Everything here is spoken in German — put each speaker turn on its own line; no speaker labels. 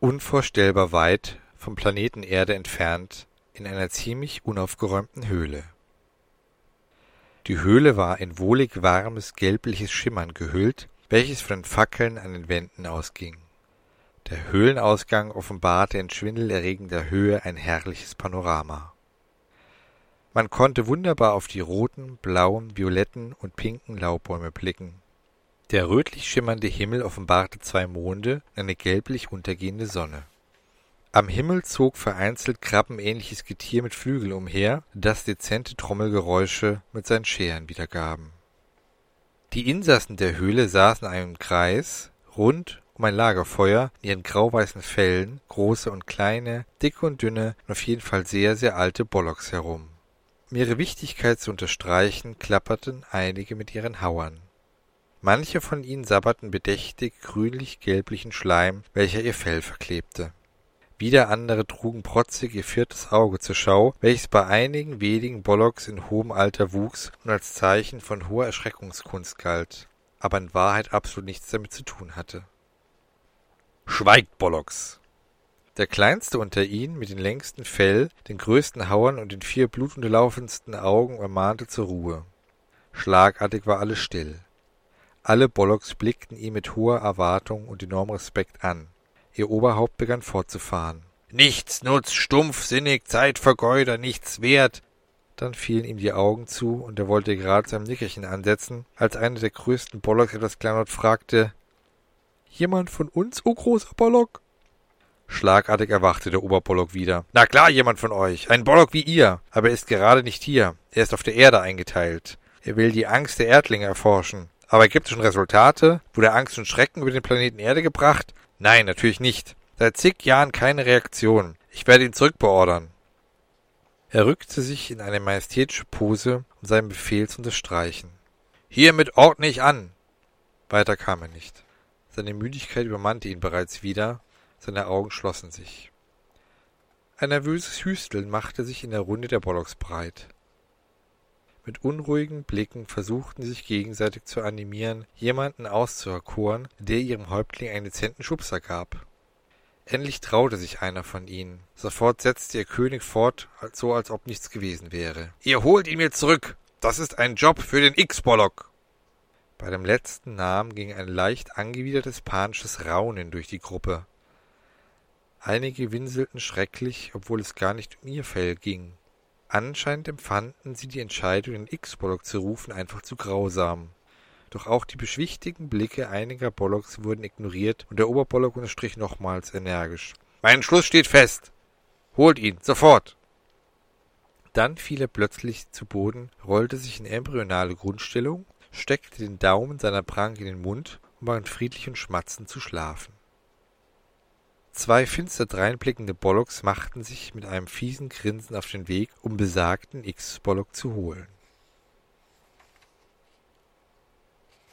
unvorstellbar weit vom Planeten Erde entfernt, in einer ziemlich unaufgeräumten Höhle. Die Höhle war in wohlig warmes, gelbliches Schimmern gehüllt, welches von den Fackeln an den Wänden ausging. Der Höhlenausgang offenbarte in schwindelerregender Höhe ein herrliches Panorama. Man konnte wunderbar auf die roten, blauen, violetten und pinken Laubbäume blicken. Der rötlich schimmernde Himmel offenbarte zwei Monde und eine gelblich untergehende Sonne. Am Himmel zog vereinzelt krabbenähnliches Getier mit Flügeln umher, das dezente Trommelgeräusche mit seinen Scheren wiedergaben. Die Insassen der Höhle saßen in einem Kreis, rund um ein Lagerfeuer, in ihren grauweißen Fellen, große und kleine, dicke und dünne und auf jeden Fall sehr, sehr alte Bollocks herum. Um ihre Wichtigkeit zu unterstreichen, klapperten einige mit ihren Hauern. Manche von ihnen sabberten bedächtig grünlich-gelblichen Schleim, welcher ihr Fell verklebte. Wieder andere trugen protzig ihr viertes Auge zur Schau, welches bei einigen wenigen Bollocks in hohem Alter wuchs und als Zeichen von hoher Erschreckungskunst galt, aber in Wahrheit absolut nichts damit zu tun hatte. Schweigt, Bollocks! Der kleinste unter ihnen, mit dem längsten Fell, den größten Hauern und den vier blutunterlaufensten Augen, ermahnte zur Ruhe. Schlagartig war alles still. Alle Bollocks blickten ihn mit hoher Erwartung und enormem Respekt an. Ihr Oberhaupt begann fortzufahren. Nichts nutzt, stumpfsinnig, Zeitvergeuder, nichts wert. Dann fielen ihm die Augen zu, und er wollte gerade sein Nickerchen ansetzen, als einer der größten Bollocks etwas kleinlaut fragte Jemand von uns, o oh großer Bollock? Schlagartig erwachte der Oberbollock wieder. Na klar, jemand von euch. Ein Bollock wie ihr. Aber er ist gerade nicht hier. Er ist auf der Erde eingeteilt. Er will die Angst der Erdlinge erforschen. Aber gibt es schon Resultate? Wurde Angst und Schrecken über den Planeten Erde gebracht? Nein, natürlich nicht. Seit zig Jahren keine Reaktion. Ich werde ihn zurückbeordern. Er rückte sich in eine majestätische Pose, um seinen Befehl zu unterstreichen. Hiermit ordne ich an. Weiter kam er nicht. Seine Müdigkeit übermannte ihn bereits wieder, seine Augen schlossen sich. Ein nervöses Hüsteln machte sich in der Runde der Bollocks breit. Mit unruhigen Blicken versuchten sie sich gegenseitig zu animieren, jemanden auszuerkoren, der ihrem Häuptling einen dezenten Schubser gab. Endlich traute sich einer von ihnen. Sofort setzte ihr König fort, so als ob nichts gewesen wäre. Ihr holt ihn mir zurück! Das ist ein Job für den X-Bollock! Bei dem letzten Namen ging ein leicht angewidertes panisches Raunen durch die Gruppe. Einige winselten schrecklich, obwohl es gar nicht um ihr Fell ging. Anscheinend empfanden sie die Entscheidung, den X-Bollock zu rufen, einfach zu grausam. Doch auch die beschwichtigten Blicke einiger Bollocks wurden ignoriert und der Oberbollock unterstrich nochmals energisch. Mein Entschluss steht fest. Holt ihn, sofort. Dann fiel er plötzlich zu Boden, rollte sich in embryonale Grundstellung, steckte den Daumen seiner Pranke in den Mund und begann friedlich und schmatzend zu schlafen. Zwei finster dreinblickende Bollocks machten sich mit einem fiesen Grinsen auf den Weg, um besagten X-Bollock zu holen